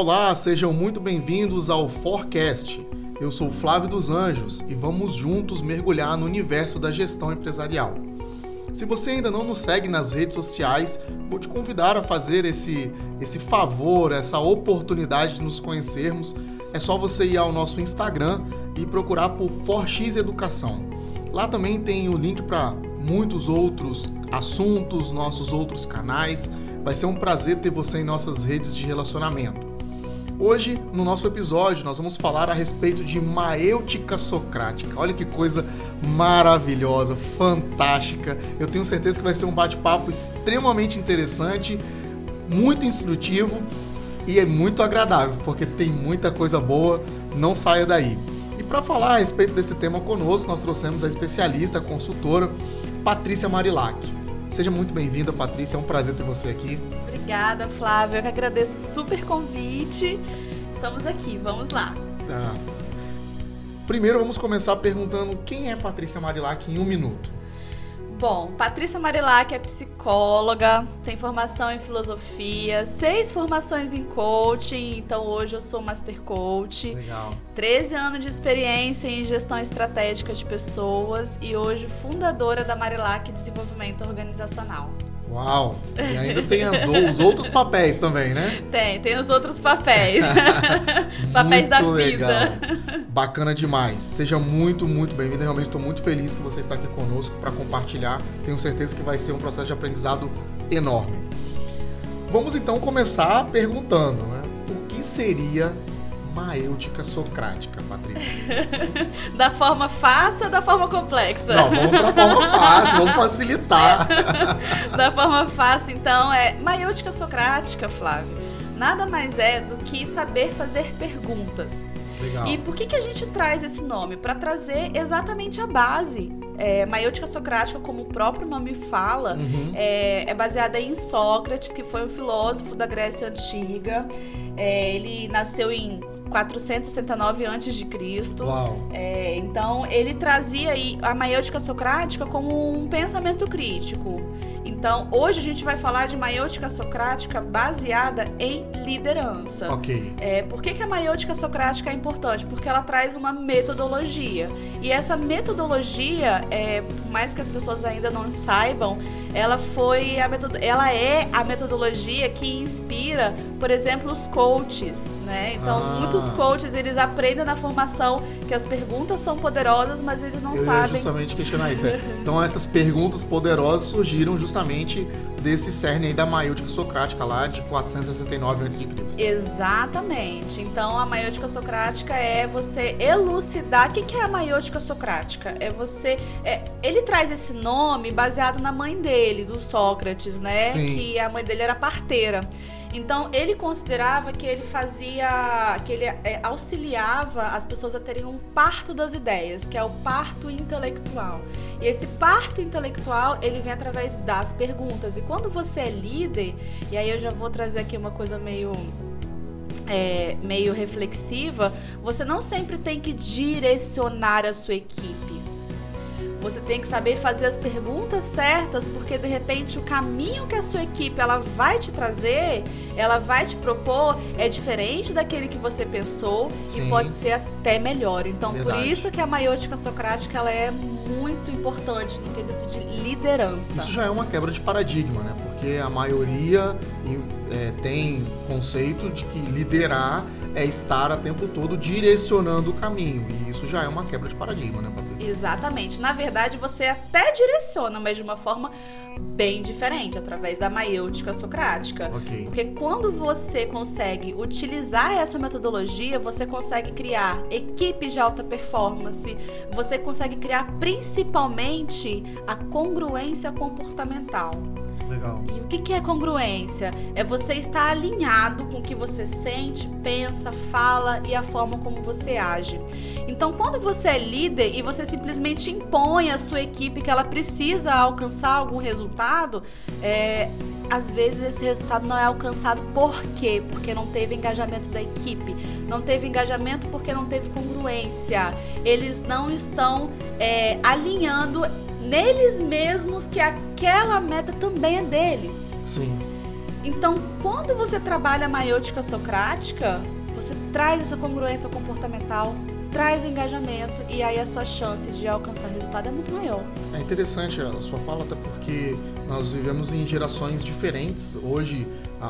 Olá, sejam muito bem-vindos ao Forecast. Eu sou Flávio dos Anjos e vamos juntos mergulhar no universo da gestão empresarial. Se você ainda não nos segue nas redes sociais, vou te convidar a fazer esse, esse favor, essa oportunidade de nos conhecermos. É só você ir ao nosso Instagram e procurar por Forx Educação. Lá também tem o link para muitos outros assuntos, nossos outros canais. Vai ser um prazer ter você em nossas redes de relacionamento. Hoje, no nosso episódio, nós vamos falar a respeito de maêutica socrática. Olha que coisa maravilhosa, fantástica. Eu tenho certeza que vai ser um bate-papo extremamente interessante, muito instrutivo e é muito agradável, porque tem muita coisa boa. Não saia daí. E para falar a respeito desse tema conosco, nós trouxemos a especialista, a consultora Patrícia Marilac. Seja muito bem-vinda, Patrícia. É um prazer ter você aqui. Obrigada, Flávio. Eu que agradeço o super convite. Estamos aqui, vamos lá. Tá. Primeiro vamos começar perguntando quem é Patrícia Marilac em um minuto. Bom, Patrícia Marilac é psicóloga, tem formação em filosofia, seis formações em coaching, então hoje eu sou Master Coach. Legal. 13 anos de experiência em gestão estratégica de pessoas e hoje fundadora da Marilac Desenvolvimento Organizacional. Uau! E ainda tem as, os outros papéis também, né? Tem, tem os outros papéis. papéis da vida. Bacana demais. Seja muito, muito bem-vindo. Realmente estou muito feliz que você está aqui conosco para compartilhar. Tenho certeza que vai ser um processo de aprendizado enorme. Vamos então começar perguntando, né? O que seria maêutica socrática, Patrícia? da forma fácil ou da forma complexa? Não, vamos para a forma fácil, vamos facilitar. da forma fácil, então, é maêutica socrática, Flávio. Nada mais é do que saber fazer perguntas. Legal. E por que, que a gente traz esse nome? Para trazer exatamente a base. É, Maiêutica Socrática, como o próprio nome fala, Uhum. é, é baseada em Sócrates, que foi um filósofo da Grécia Antiga. É, ele nasceu em 469 a.C. É, então, ele trazia aí a maiêutica socrática como um pensamento crítico. Então, hoje a gente vai falar de maiêutica socrática baseada em liderança. Ok. É, por que, que a maiêutica socrática é importante? Porque ela traz uma metodologia. E essa metodologia, é, por mais que as pessoas ainda não saibam, ela foi a metod ela é a metodologia que inspira, por exemplo, os coaches. Né? Então, Ah. muitos coaches eles aprendem na formação que as perguntas são poderosas, mas eles não Eu sabem. justamente questionar isso. é. Então essas perguntas poderosas surgiram justamente desse cerne aí da maêutica socrática lá de 469 a.C. Exatamente. Então, a maiêutica socrática é você elucidar. O que é a maiêutica socrática? É você. é- ele traz esse nome baseado na mãe dele, do Sócrates, né? Sim. Que a mãe dele era parteira. Então, ele considerava que ele fazia. que ele é, auxiliava as pessoas a terem um parto das ideias, que é o parto intelectual. E esse parto intelectual, ele vem através das perguntas. E quando você é líder, e aí eu já vou trazer aqui uma coisa meio é, meio reflexiva, você não sempre tem que direcionar a sua equipe. Você tem que saber fazer as perguntas certas, porque de repente o caminho que a sua equipe ela vai te trazer, ela vai te propor, é diferente daquele que você pensou Sim. e pode ser até melhor. Então, por Verdade. isso que a maiôtica socrática ela é muito importante no quesito de liderança. Isso já é uma quebra de paradigma, né? Porque a maioria é, tem conceito de que liderar é estar a tempo todo direcionando o caminho. E isso já é uma quebra de paradigma, né, Patrícia? Exatamente. Na verdade, você até direciona, mas de uma forma bem diferente, através da maiêutica socrática. Ok. Porque quando você consegue utilizar essa metodologia, você consegue criar equipes de alta performance, você consegue criar principalmente a congruência comportamental. Legal. E o que é congruência? É você estar alinhado com o que você sente, pensa, fala e a forma como você age. Então, quando você é líder e você simplesmente impõe à sua equipe que ela precisa alcançar algum resultado, é, às vezes esse resultado não é alcançado por quê? Porque não teve engajamento da equipe. Não teve engajamento porque não teve congruência. Eles não estão é, alinhando neles mesmos que aquela meta também é deles. Sim. Então, quando você trabalha a maiêutica socrática, você traz essa congruência comportamental, traz engajamento e aí a sua chance de alcançar resultado é muito maior. É interessante a sua fala, até porque nós vivemos em gerações diferentes. Hoje,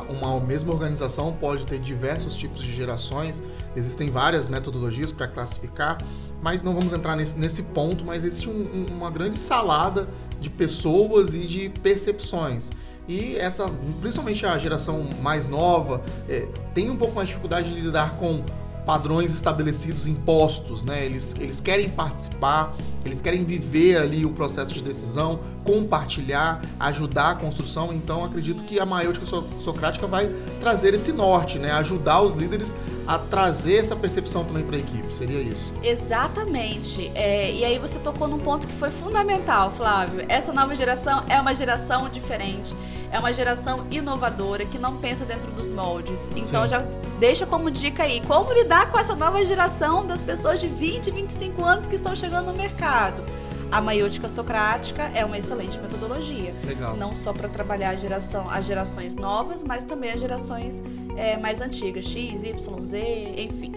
uma mesma organização pode ter diversos tipos de gerações, existem várias metodologias para classificar, mas não vamos entrar nesse, nesse ponto, mas existe um, uma grande salada de pessoas e de percepções. E essa, principalmente a geração mais nova, é, tem um pouco mais de dificuldade de lidar com padrões estabelecidos impostos, né? Eles, eles querem participar, eles querem viver ali o processo de decisão, compartilhar, ajudar a construção. Então, acredito que a maiôtica socrática vai trazer esse norte, né? Ajudar os líderes a trazer essa percepção também para a equipe. Seria isso? Exatamente. É, e aí você tocou num ponto que foi fundamental, Flávio. Essa nova geração é uma geração diferente é uma geração inovadora que não pensa dentro dos moldes. Então Sim. já deixa como dica aí como lidar com essa nova geração das pessoas de 20, 25 anos que estão chegando no mercado. A maiútica socrática é uma excelente metodologia. Legal. Não só para trabalhar a geração, as gerações novas, mas também as gerações é, mais antigas, X, Y, Z, enfim.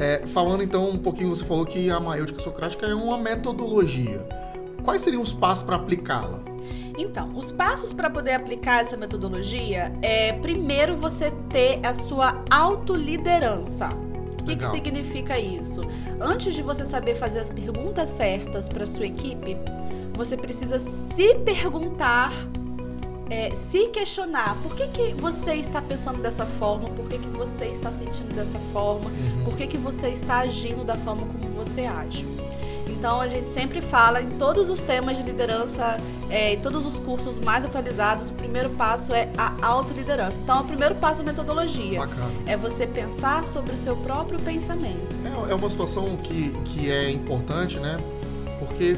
É, falando então um pouquinho, você falou que a maiútica socrática é uma metodologia. Quais seriam os passos para aplicá-la? Então, os passos para poder aplicar essa metodologia é primeiro você ter a sua autoliderança. O que, que significa isso? Antes de você saber fazer as perguntas certas para sua equipe, você precisa se perguntar, é, se questionar por que, que você está pensando dessa forma, por que, que você está sentindo dessa forma, uhum. por que, que você está agindo da forma como você age. Então a gente sempre fala em todos os temas de liderança, é, em todos os cursos mais atualizados, o primeiro passo é a autoliderança. Então o primeiro passo é a metodologia. Bacana. É você pensar sobre o seu próprio pensamento. É, é uma situação que, que é importante, né? Porque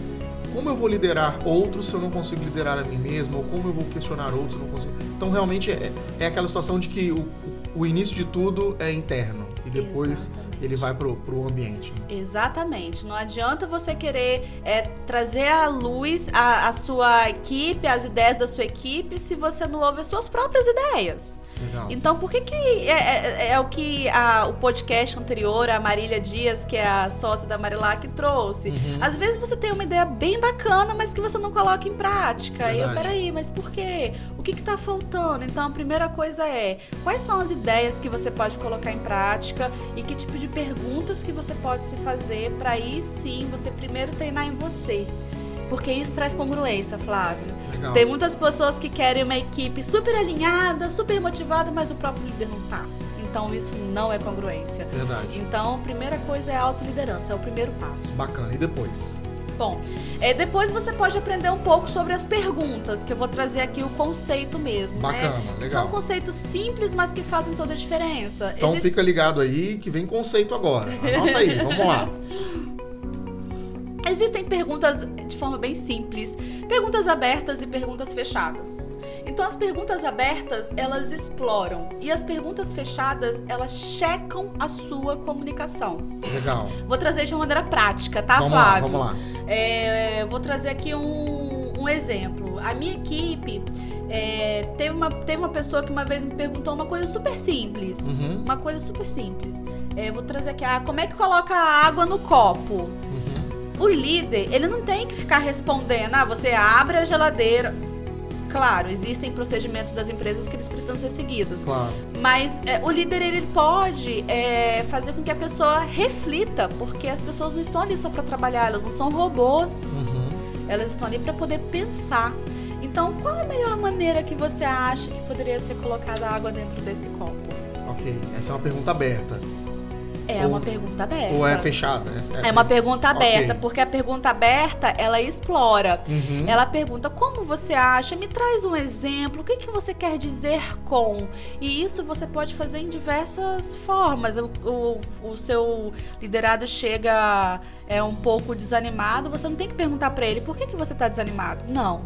como eu vou liderar outros se eu não consigo liderar a mim mesmo? Ou como eu vou questionar outros se eu não consigo? Então realmente é, é aquela situação de que o, o início de tudo é interno e depois Exatamente ele vai pro, pro ambiente. Exatamente. Não adianta você querer é, trazer à luz a, a sua equipe, as ideias da sua equipe, se você não ouve as suas próprias ideias. Legal. Então, por que que é, é, é o que a, o podcast anterior, a Marília Dias, que é a sócia da Marilac, trouxe? Uhum. Às vezes você tem uma ideia bem bacana, mas que você não coloca em prática. Verdade. E eu, peraí, mas por quê? O que que tá faltando? Então, a primeira coisa é, quais são as ideias que você pode colocar em prática e que tipo de perguntas que você pode se fazer para aí sim você primeiro treinar em você. Porque isso traz congruência, Flávio. Legal. Tem muitas pessoas que querem uma equipe super alinhada, super motivada, mas o próprio líder não tá. Então isso não é congruência. Verdade. Então, a primeira coisa é a autoliderança, é o primeiro passo. Bacana. E depois? Bom, é, depois você pode aprender um pouco sobre as perguntas, que eu vou trazer aqui o conceito mesmo. Né? Bacana, né? legal. São conceitos simples, mas que fazem toda a diferença. Então Existe... fica ligado aí que vem conceito agora. Anota aí, vamos lá. Existem perguntas de forma bem simples, perguntas abertas e perguntas fechadas. Então as perguntas abertas, elas exploram e as perguntas fechadas, elas checam a sua comunicação. Legal. Vou trazer de uma maneira prática, tá, vamos Flávio? Lá, vamos lá. É, vou trazer aqui um, um exemplo. A minha equipe é, teve, uma, teve uma pessoa que uma vez me perguntou uma coisa super simples. Uhum. Uma coisa super simples. É, vou trazer aqui, ah, como é que coloca a água no copo? O líder, ele não tem que ficar respondendo, ah, você abre a geladeira. Claro, existem procedimentos das empresas que eles precisam ser seguidos. Claro. Mas é, o líder, ele pode é, fazer com que a pessoa reflita, porque as pessoas não estão ali só para trabalhar, elas não são robôs. Uhum. Elas estão ali para poder pensar. Então, qual é a melhor maneira que você acha que poderia ser colocada água dentro desse copo? Ok, essa é uma pergunta aberta. É ou, uma pergunta aberta. Ou é fechada? É, é uma pergunta aberta, okay. porque a pergunta aberta, ela explora. Uhum. Ela pergunta, como você acha? Me traz um exemplo. O que, que você quer dizer com? E isso você pode fazer em diversas formas. O, o, o seu liderado chega é um pouco desanimado, você não tem que perguntar para ele, por que, que você está desanimado? Não.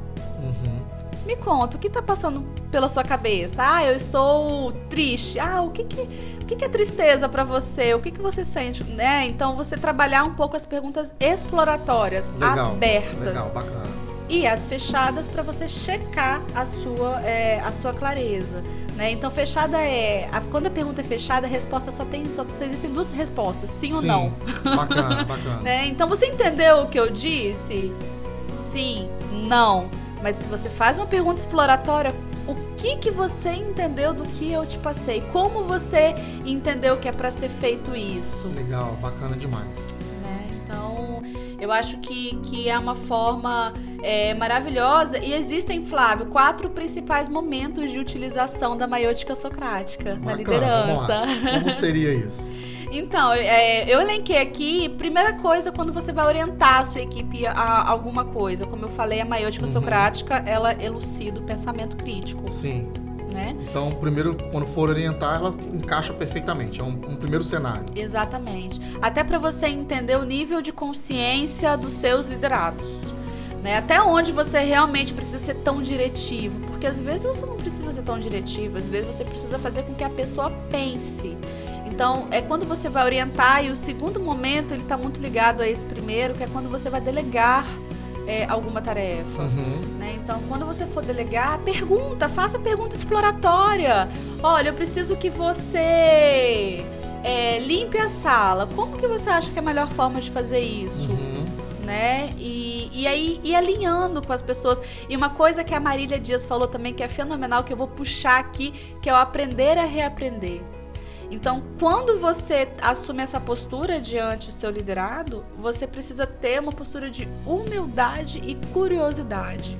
Me conta, o que está passando pela sua cabeça? Ah, eu estou triste. Ah, o que que, o que, que é tristeza para você? O que, que você sente? Né? Então, você trabalhar um pouco as perguntas exploratórias, legal, abertas. Legal, bacana. e as fechadas para você checar a sua, é, a sua clareza. Né? Então, fechada é. A, quando a pergunta é fechada, a resposta só tem. Só, só existem duas respostas, sim, sim. ou não. Bacana, bacana. né? Então, você entendeu o que eu disse? Sim, não. Mas se você faz uma pergunta exploratória, o que que você entendeu do que eu te passei? Como você entendeu que é para ser feito isso? Legal, bacana demais. Né? Então, eu acho que, que é uma forma é, maravilhosa. E existem, Flávio, quatro principais momentos de utilização da maiôtica socrática Bacana, na liderança. Como seria isso? Então, é, eu elenquei aqui, primeira coisa, quando você vai orientar a sua equipe a alguma coisa. Como eu falei, a maiôtica uhum. socrática, ela elucida o pensamento crítico. Sim. Né? Então, primeiro, quando for orientar, ela encaixa perfeitamente. É um, um primeiro cenário. Exatamente. Até para você entender o nível de consciência dos seus liderados. Né? Até onde você realmente precisa ser tão diretivo. Porque às vezes você não precisa ser tão diretivo, às vezes você precisa fazer com que a pessoa pense. Então, é quando você vai orientar, e o segundo momento ele está muito ligado a esse primeiro, que é quando você vai delegar é, alguma tarefa. Uhum. Né? Então, quando você for delegar, pergunta, faça pergunta exploratória. Olha, eu preciso que você é, limpe a sala. Como que você acha que é a melhor forma de fazer isso? Uhum né? E, e aí e alinhando com as pessoas. E uma coisa que a Marília Dias falou também que é fenomenal, que eu vou puxar aqui, que é o aprender a reaprender. Então, quando você assume essa postura diante do seu liderado, você precisa ter uma postura de humildade e curiosidade.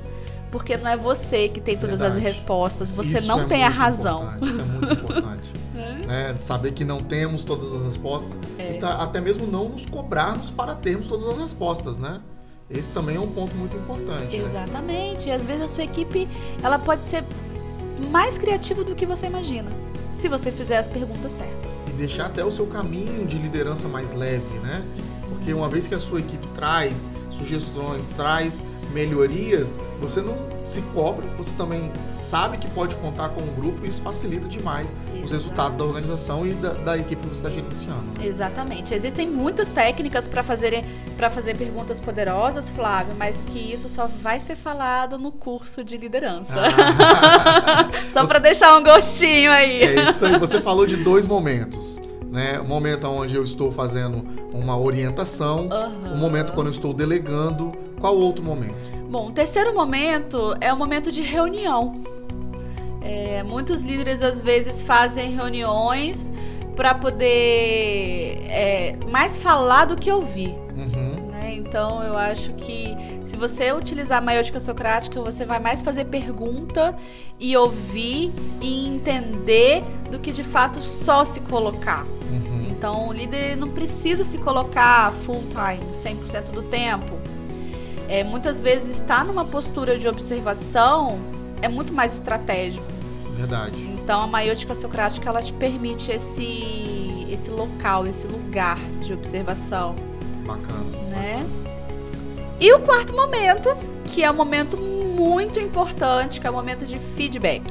Porque não é você que tem todas Verdade. as respostas, você Isso não é tem a razão. Importante. Isso é muito importante. né? Saber que não temos todas as respostas é. e tá, até mesmo não nos cobrarmos para termos todas as respostas, né? Esse também é um ponto muito importante. Né? Exatamente. Né? E às vezes a sua equipe ela pode ser mais criativa do que você imagina, se você fizer as perguntas certas. E deixar até o seu caminho de liderança mais leve, né? Porque uma vez que a sua equipe traz sugestões, traz melhorias, você não se cobra, você também sabe que pode contar com o grupo e isso facilita demais Exatamente. os resultados da organização e da, da equipe que você está gerenciando. Exatamente. Existem muitas técnicas para fazer, fazer perguntas poderosas, Flávio, mas que isso só vai ser falado no curso de liderança. Ah. só para deixar um gostinho aí. É isso aí. Você falou de dois momentos. Né? O momento onde eu estou fazendo uma orientação, uhum. o momento quando eu estou delegando. Qual outro momento? Bom, o terceiro momento é o momento de reunião. É, muitos líderes às vezes fazem reuniões para poder é, mais falar do que ouvir. Uhum. Né? Então eu acho que se você utilizar a maiótica socrática, você vai mais fazer pergunta e ouvir e entender do que de fato só se colocar. Uhum. Então o líder não precisa se colocar full time, 100% do tempo. É, muitas vezes estar numa postura de observação é muito mais estratégico. Verdade. Então a maiôtica socrática ela te permite esse esse local, esse lugar de observação. Bacana. Né? E o quarto momento, que é um momento muito importante, que é o momento de feedback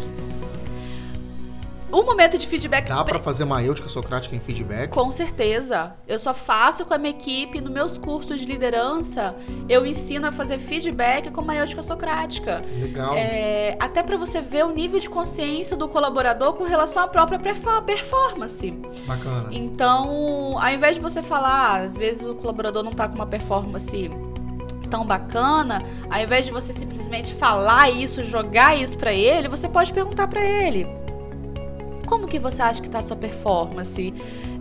o momento de feedback. Dá para fazer maiêutica socrática em feedback? Com certeza. Eu só faço com a minha equipe, nos meus cursos de liderança, eu ensino a fazer feedback com maiêutica socrática. Legal. É, até para você ver o nível de consciência do colaborador com relação à própria performance. Bacana. Então, ao invés de você falar, às vezes o colaborador não tá com uma performance tão bacana, ao invés de você simplesmente falar isso, jogar isso para ele, você pode perguntar para ele como que você acha que está a sua performance?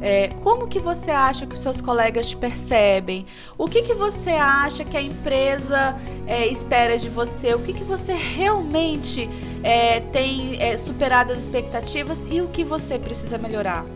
É, como que você acha que os seus colegas te percebem? O que, que você acha que a empresa é, espera de você? O que, que você realmente é, tem é, superado as expectativas e o que você precisa melhorar?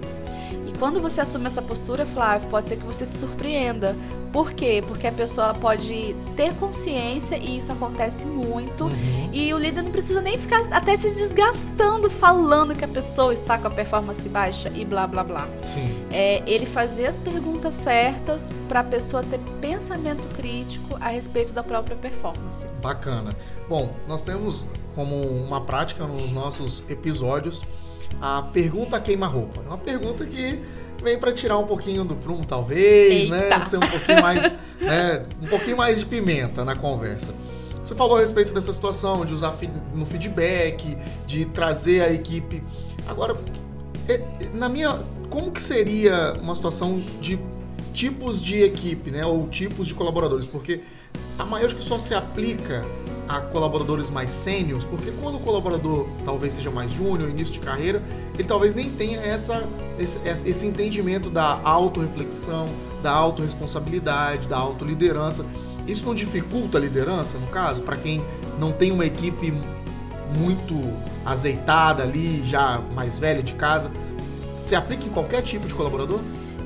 Quando você assume essa postura, Flávio, pode ser que você se surpreenda, por quê? Porque a pessoa pode ter consciência e isso acontece muito. Uhum. E o líder não precisa nem ficar até se desgastando falando que a pessoa está com a performance baixa e blá blá blá. Sim. É ele fazer as perguntas certas para a pessoa ter pensamento crítico a respeito da própria performance. Bacana. Bom, nós temos como uma prática nos nossos episódios a pergunta queima-roupa. É uma pergunta que vem para tirar um pouquinho do prumo, talvez, né? Eita. né? Ser um pouquinho mais, né? Um pouquinho mais de pimenta na conversa. Você falou a respeito dessa situação, de usar no feedback, de trazer a equipe. Agora, é, na minha. Como que seria uma situação de tipos de equipe, né? Ou tipos de colaboradores? Porque a maior que só se aplica a colaboradores mais sênios, porque quando o colaborador talvez seja mais júnior, início de carreira, ele talvez nem tenha essa, esse, esse entendimento da autorreflexão, da autorresponsabilidade, da autoliderança. Isso não dificulta a liderança, no caso, para quem não tem uma equipe muito azeitada ali, já mais velha de casa? Se aplica em qualquer tipo de colaborador?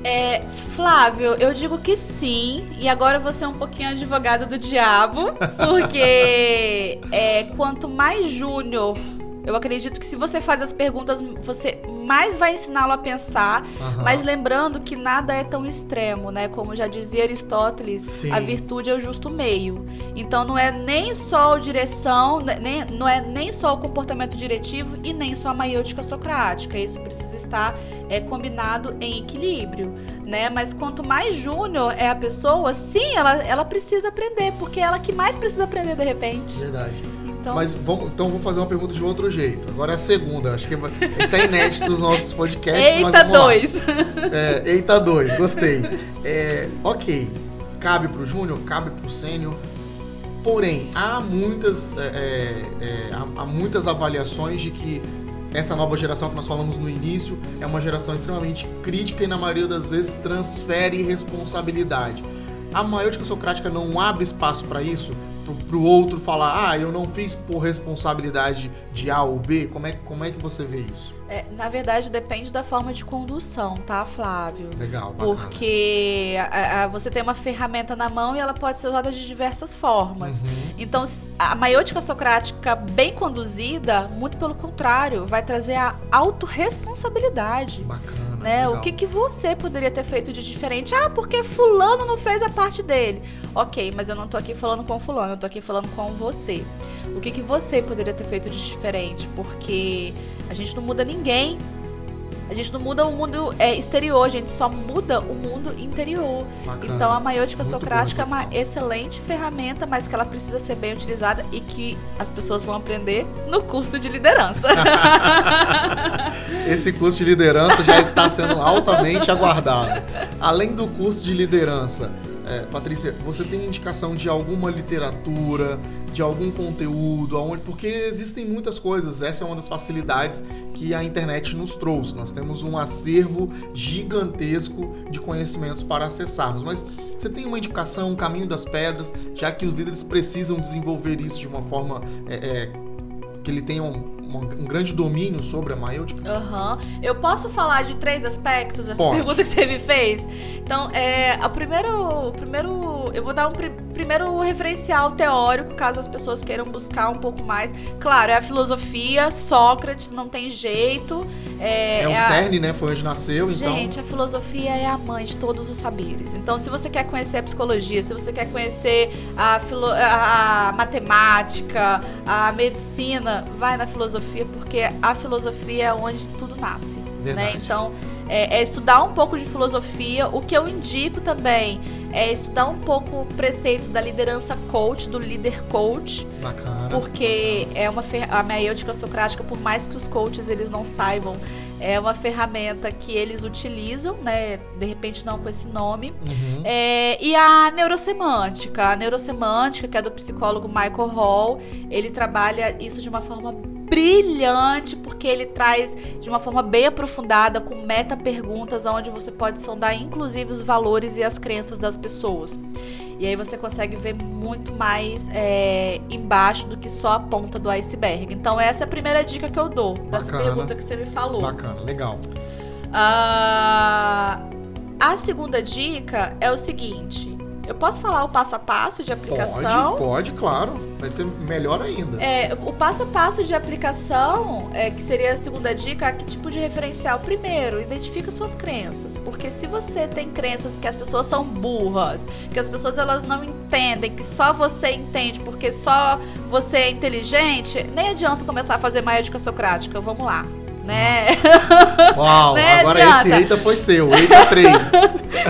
É, Flávio, eu digo que sim, e agora você é um pouquinho advogado do diabo, porque é, quanto mais júnior eu acredito que se você faz as perguntas, você mais vai ensiná-lo a pensar, uhum. mas lembrando que nada é tão extremo, né? Como já dizia Aristóteles, Sim. a virtude é o justo meio. Então não é nem só a direção, né, nem, não é nem só o comportamento diretivo e nem só a maiêutica socrática. Isso precisa estar é, combinado em equilíbrio, né? Mas quanto mais júnior é a pessoa, sim, ela, ela precisa aprender, porque é ela que mais precisa aprender de repente. Verdade. Então... Mas vamos, então vou fazer uma pergunta de outro jeito. Agora é a segunda. Acho que esse é inédito dos nossos podcasts. Eita, dois! É, eita, dois. Gostei. É, ok. Cabe pro Júnior, cabe pro Sênior. Porém, há muitas, é, é, é, há, há muitas avaliações de que essa nova geração que nós falamos no início é uma geração extremamente crítica e na maioria das vezes transfere responsabilidade. A maior socrática não abre espaço para isso, pro, o outro falar, ah, eu não fiz por responsabilidade de A ou B? Como é, como é que você vê isso? É, na verdade, depende da forma de condução, tá, Flávio? Legal. Bacana. Porque a, a, você tem uma ferramenta na mão e ela pode ser usada de diversas formas. Uhum. Então, a maiôtica socrática bem conduzida, muito pelo contrário, vai trazer a autorresponsabilidade. Bacana. Né? O que, que você poderia ter feito de diferente? Ah, porque fulano não fez a parte dele. Ok, mas eu não tô aqui falando com fulano, eu tô aqui falando com você. O que, que você poderia ter feito de diferente? Porque a gente não muda ninguém. A gente não muda o mundo é, exterior, a gente só muda o mundo interior. Bacana. Então a maiôtica socrática é uma excelente ferramenta, mas que ela precisa ser bem utilizada e que as pessoas vão aprender no curso de liderança. Esse curso de liderança já está sendo altamente aguardado. Além do curso de liderança, é, Patrícia, você tem indicação de alguma literatura, de algum conteúdo, aonde, porque existem muitas coisas. Essa é uma das facilidades que a internet nos trouxe. Nós temos um acervo gigantesco de conhecimentos para acessarmos. Mas você tem uma indicação, um caminho das pedras, já que os líderes precisam desenvolver isso de uma forma é, é, que ele tenha um, um grande domínio sobre a? Aham. Uhum. Eu posso falar de três aspectos dessa Pode. pergunta que você me fez? Então, é, o primeiro, o primeiro, eu vou dar um pr primeiro referencial teórico, caso as pessoas queiram buscar um pouco mais. Claro, é a filosofia, Sócrates, não tem jeito. É, é o é cerne, a... né? Foi onde nasceu, Gente, então. Gente, a filosofia é a mãe de todos os saberes. Então, se você quer conhecer a psicologia, se você quer conhecer a, filo... a matemática, a medicina, vai na filosofia, porque a filosofia é onde tudo nasce. Né? Então, é, é, estudar um pouco de filosofia. O que eu indico também é estudar um pouco preceitos da liderança coach, do líder coach. Bacana. Porque é uma a maiêutica socrática, por mais que os coaches eles não saibam, é uma ferramenta que eles utilizam, né? De repente não com esse nome. Uhum. É, e a neurosemântica. A neurosemântica, que é do psicólogo Michael Hall, ele trabalha isso de uma forma brilhante, porque ele traz de uma forma bem aprofundada, com meta perguntas, onde você pode sondar inclusive os valores e as crenças das pessoas. E aí você consegue ver muito mais é, embaixo do que só a ponta do iceberg. Então essa é a primeira dica que eu dou dessa Bacana. pergunta que você me falou. Bacana, legal. Uh, a segunda dica é o seguinte: eu posso falar o passo a passo de aplicação? Pode, pode, claro. Vai ser melhor ainda. É, o passo a passo de aplicação, é, que seria a segunda dica, que tipo de referencial? Primeiro, identifica suas crenças. Porque se você tem crenças que as pessoas são burras, que as pessoas elas não entendem, que só você entende porque só você é inteligente, nem adianta começar a fazer mágica socrática. Vamos lá né? Uau, agora adianta. esse eita foi seu, eita 3.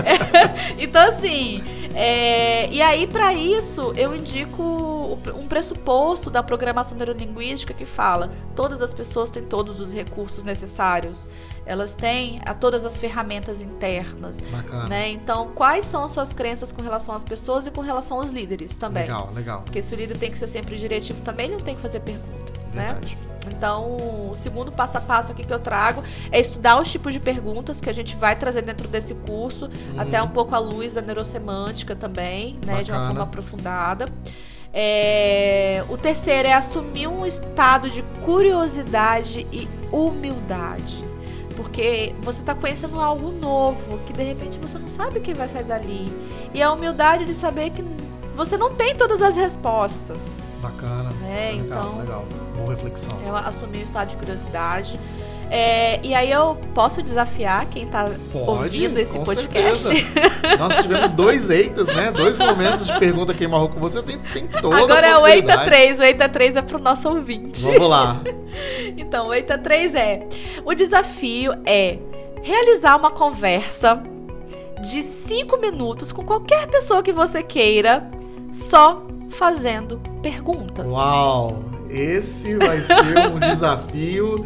então, assim, É, e aí, para isso, eu indico um pressuposto da programação neurolinguística que fala todas as pessoas têm todos os recursos necessários, elas têm a todas as ferramentas internas. Bacana. Né? Então, quais são as suas crenças com relação às pessoas e com relação aos líderes também? Legal, legal. Porque se o líder tem que ser sempre diretivo também, ele não tem que fazer pergunta. Né? Verdade. Né? Então, o segundo passo a passo aqui que eu trago é estudar os tipos de perguntas que a gente vai trazer dentro desse curso, uhum. até um pouco à luz da neurosemântica também, né, de uma forma aprofundada. É, o terceiro é assumir um estado de curiosidade e humildade. Porque você está conhecendo algo novo, que de repente você não sabe o que vai sair dali. E a humildade de saber que você não tem todas as respostas. Bacana. É, legal, então. Legal. Boa reflexão. Eu assumi o estado de curiosidade. É, e aí eu posso desafiar quem está ouvindo esse podcast. Nós tivemos dois eitas, né? Dois momentos de pergunta quem marrou com você. Tem, tem toda Agora é o eita 3. O eita 3 é pro nosso ouvinte. Vamos lá. então, o eita 3 é... O desafio é realizar uma conversa de 5 minutos com qualquer pessoa que você queira, só fazendo perguntas. Uau! Esse vai ser um desafio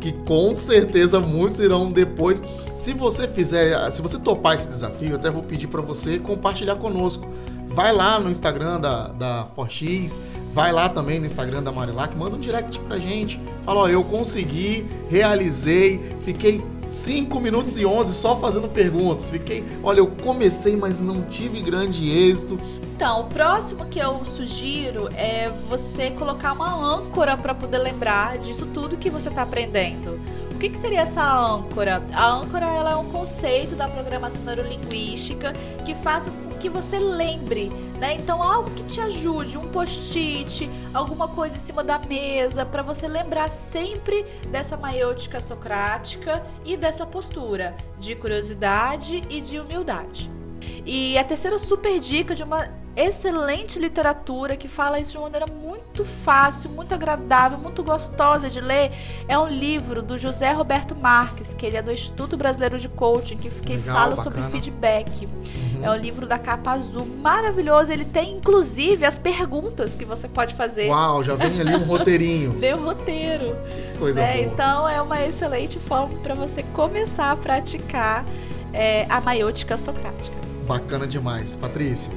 que com certeza muitos irão depois. Se você fizer, se você topar esse desafio, eu até vou pedir para você compartilhar conosco. Vai lá no Instagram da, da Forx, vai lá também no Instagram da Marilac, manda um direct pra gente. Fala, ó, eu consegui, realizei, fiquei 5 minutos e 11 só fazendo perguntas. Fiquei, olha, eu comecei, mas não tive grande êxito. Então, o próximo que eu sugiro é você colocar uma âncora para poder lembrar disso tudo que você está aprendendo. O que, que, seria essa âncora? A âncora ela é um conceito da programação neurolinguística que faça com que você lembre, né? Então, algo que te ajude, um post-it, alguma coisa em cima da mesa, para você lembrar sempre dessa maiêutica socrática e dessa postura de curiosidade e de humildade. E a terceira super dica de uma excelente literatura que fala isso de uma maneira muito fácil, muito agradável, muito gostosa de ler. É um livro do José Roberto Marques, que ele é do Instituto Brasileiro de Coaching, que, que Legal, fala bacana. sobre feedback. Uhum. É um livro da capa azul, maravilhoso. Ele tem, inclusive, as perguntas que você pode fazer. Uau, já vem ali um roteirinho. vem o roteiro. Coisa né? boa. Então, é uma excelente forma para você começar a praticar é, a maiôtica socrática. Bacana demais. Patrícia,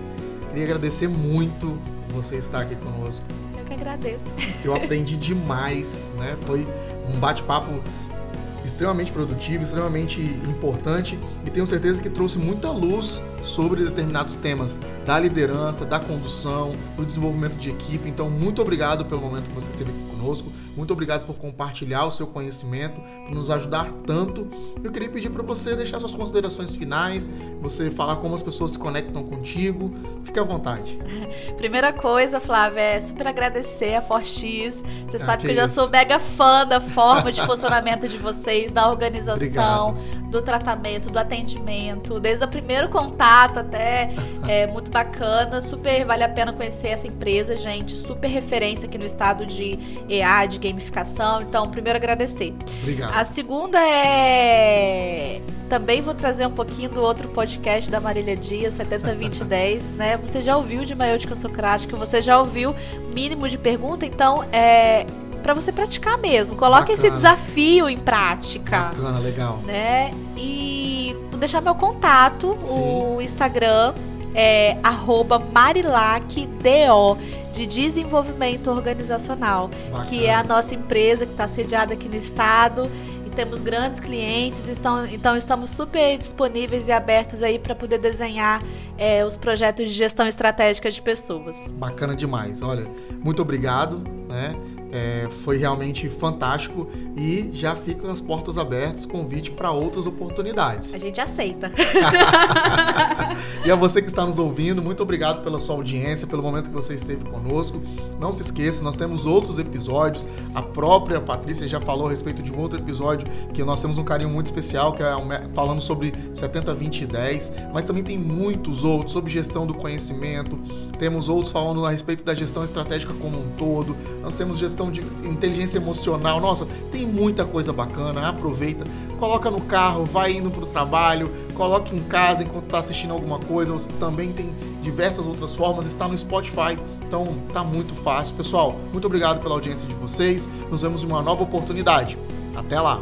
Queria agradecer muito você estar aqui conosco. Eu que agradeço. Eu aprendi demais, né? Foi um bate-papo extremamente produtivo, extremamente importante e tenho certeza que trouxe muita luz sobre determinados temas da liderança, da condução, do desenvolvimento de equipe. Então, muito obrigado pelo momento que você esteve aqui conosco. Muito obrigado por compartilhar o seu conhecimento, por nos ajudar tanto. Eu queria pedir para você deixar suas considerações finais, você falar como as pessoas se conectam contigo. Fique à vontade. Primeira coisa, Flávia, é super agradecer a Forx. Você ah, sabe que, que eu já sou mega fã da forma de funcionamento de vocês, da organização, Obrigado. do tratamento, do atendimento, desde o primeiro contato até é muito bacana, super vale a pena conhecer essa empresa, gente, super referência aqui no estado de EA, de gamificação. Então, primeiro agradecer. Obrigado. A segunda é também vou trazer um pouquinho do outro podcast da Marília Dias, 702010, né? Você já ouviu de Maiútica Socrática, você já ouviu mínimo de pergunta, então é para você praticar mesmo. Coloque Bacana. esse desafio em prática. Bacana, legal. Né? E vou deixar meu contato, Sim. o Instagram é marilacdo de desenvolvimento organizacional, Bacana. que é a nossa empresa que está sediada aqui no estado e temos grandes clientes, então, então estamos super disponíveis e abertos aí para poder desenhar é, os projetos de gestão estratégica de pessoas. Bacana demais, olha, muito obrigado, né? É, foi realmente fantástico e já ficam as portas abertas, convite para outras oportunidades. A gente aceita. e a você que está nos ouvindo, muito obrigado pela sua audiência, pelo momento que você esteve conosco. Não se esqueça, nós temos outros episódios. A própria Patrícia já falou a respeito de um outro episódio que nós temos um carinho muito especial, que é falando sobre 70, 20 e 10, mas também tem muitos outros sobre gestão do conhecimento. Temos outros falando a respeito da gestão estratégica como um todo. Nós temos gestão questão de inteligência emocional. Nossa, tem muita coisa bacana. Aproveita, coloca no carro, vai indo para o trabalho, coloque em casa enquanto está assistindo alguma coisa. Você também tem diversas outras formas, está no Spotify. Então tá muito fácil. Pessoal, muito obrigado pela audiência de vocês. Nos vemos em uma nova oportunidade. Até lá!